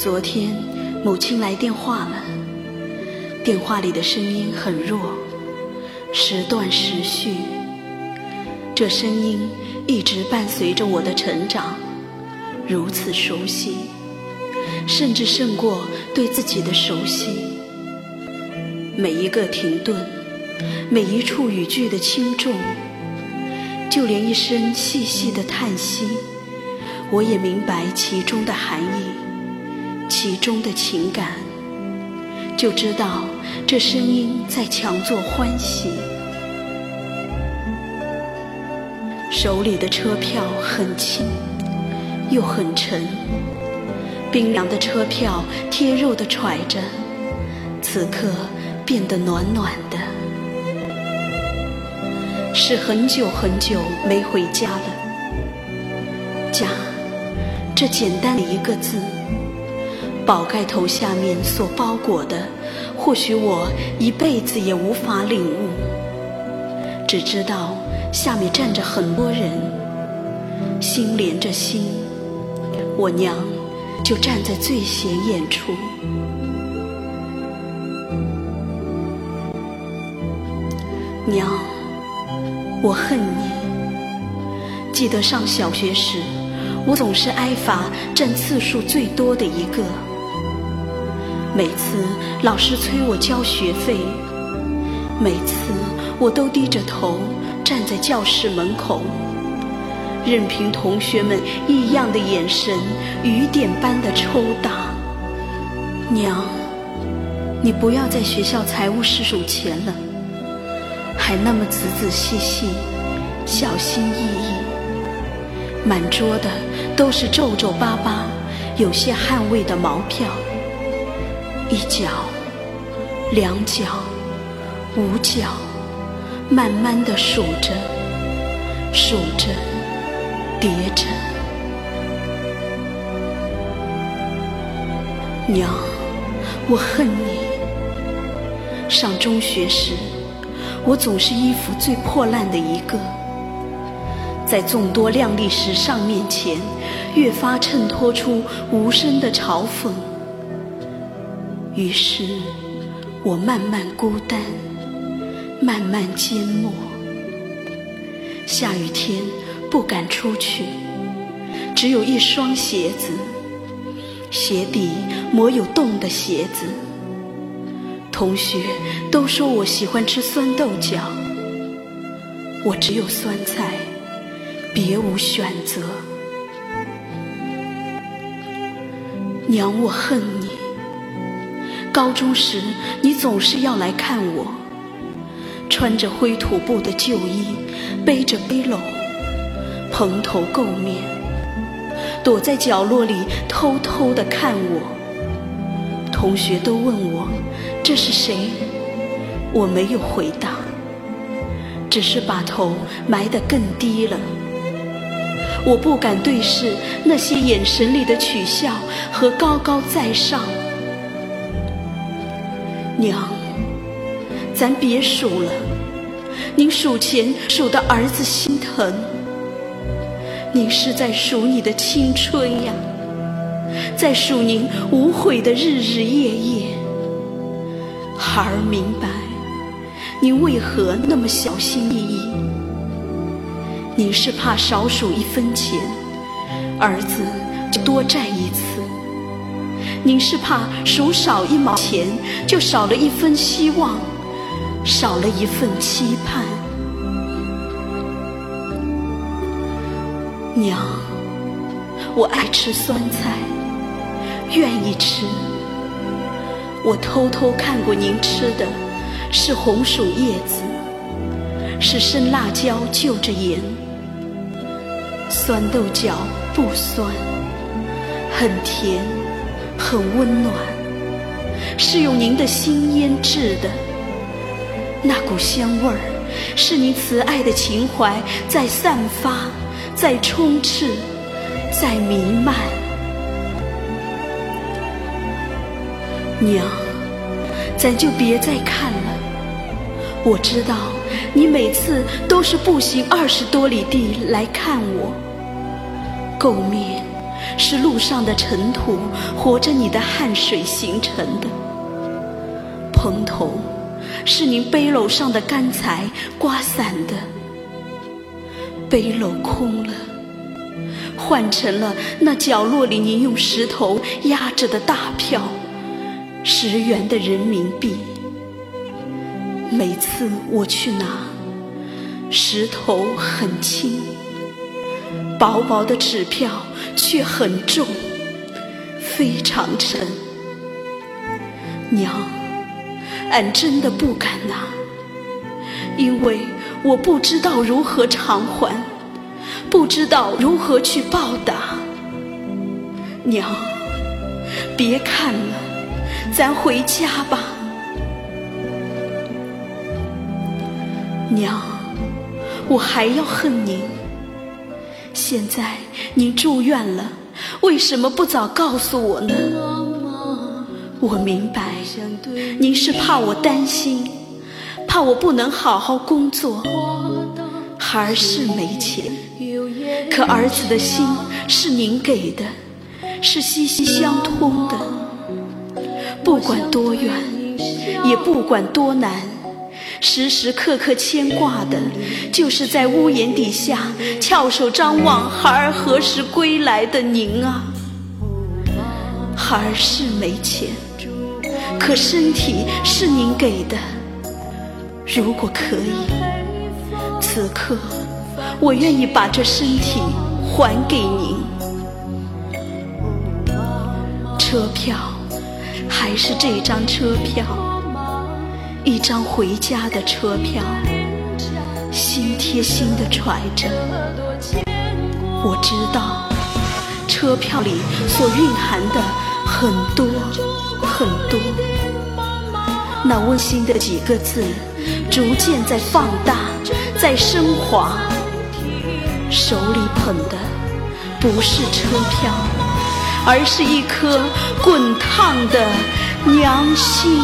昨天母亲来电话了，电话里的声音很弱，时断时续。这声音一直伴随着我的成长，如此熟悉，甚至胜过对自己的熟悉。每一个停顿，每一处语句的轻重，就连一声细细的叹息，我也明白其中的含义，其中的情感，就知道这声音在强作欢喜。手里的车票很轻，又很沉，冰凉的车票贴肉的揣着，此刻。变得暖暖的，是很久很久没回家了。家，这简单的一个字，宝盖头下面所包裹的，或许我一辈子也无法领悟。只知道下面站着很多人，心连着心，我娘就站在最显眼处。娘，我恨你。记得上小学时，我总是挨罚占次数最多的一个。每次老师催我交学费，每次我都低着头站在教室门口，任凭同学们异样的眼神雨点般的抽打。娘，你不要在学校财务室数钱了。还那么仔仔细细、小心翼翼，满桌的都是皱皱巴巴、有些汗味的毛票，一角、两角、五角，慢慢的数着、数着、叠着。娘，我恨你。上中学时。我总是衣服最破烂的一个，在众多靓丽时尚面前，越发衬托出无声的嘲讽。于是，我慢慢孤单，慢慢缄默。下雨天不敢出去，只有一双鞋子，鞋底磨有洞的鞋子。同学都说我喜欢吃酸豆角，我只有酸菜，别无选择。娘，我恨你。高中时，你总是要来看我，穿着灰土布的旧衣，背着背篓，蓬头垢面，躲在角落里偷偷的看我。同学都问我这是谁，我没有回答，只是把头埋得更低了。我不敢对视那些眼神里的取笑和高高在上。娘，咱别数了，您数钱数的儿子心疼，您是在数你的青春呀。在数您无悔的日日夜夜，孩儿明白，您为何那么小心翼翼？您是怕少数一分钱，儿子就多占一次；您是怕数少一毛钱，就少了一分希望，少了一份期盼。娘，我爱吃酸菜。愿意吃。我偷偷看过您吃的，是红薯叶子，是生辣椒就着盐，酸豆角不酸，很甜，很温暖，是用您的心腌制的。那股香味儿，是您慈爱的情怀在散发，在充斥，在弥漫。娘，咱就别再看了。我知道你每次都是步行二十多里地来看我，垢面是路上的尘土，活着你的汗水形成的；蓬头，是您背篓上的干柴刮散的。背篓空了，换成了那角落里您用石头压着的大票，十元的人民币。每次我去拿，石头很轻，薄薄的纸票却很重，非常沉。娘，俺真的不敢拿，因为我不知道如何偿还，不知道如何去报答。娘，别看了，咱回家吧。娘，我还要恨您。现在您住院了，为什么不早告诉我呢？我明白，您是怕我担心，怕我不能好好工作。孩儿是没钱，可儿子的心是您给的，是息息相通的。不管多远，也不管多难。时时刻刻牵挂的，就是在屋檐底下翘首张望孩儿何时归来的您啊！孩儿是没钱，可身体是您给的。如果可以，此刻我愿意把这身体还给您。车票还是这张车票。一张回家的车票，心贴心的揣着。我知道，车票里所蕴含的很多很多。那温馨的几个字，逐渐在放大，在升华。手里捧的不是车票，而是一颗滚烫的娘心。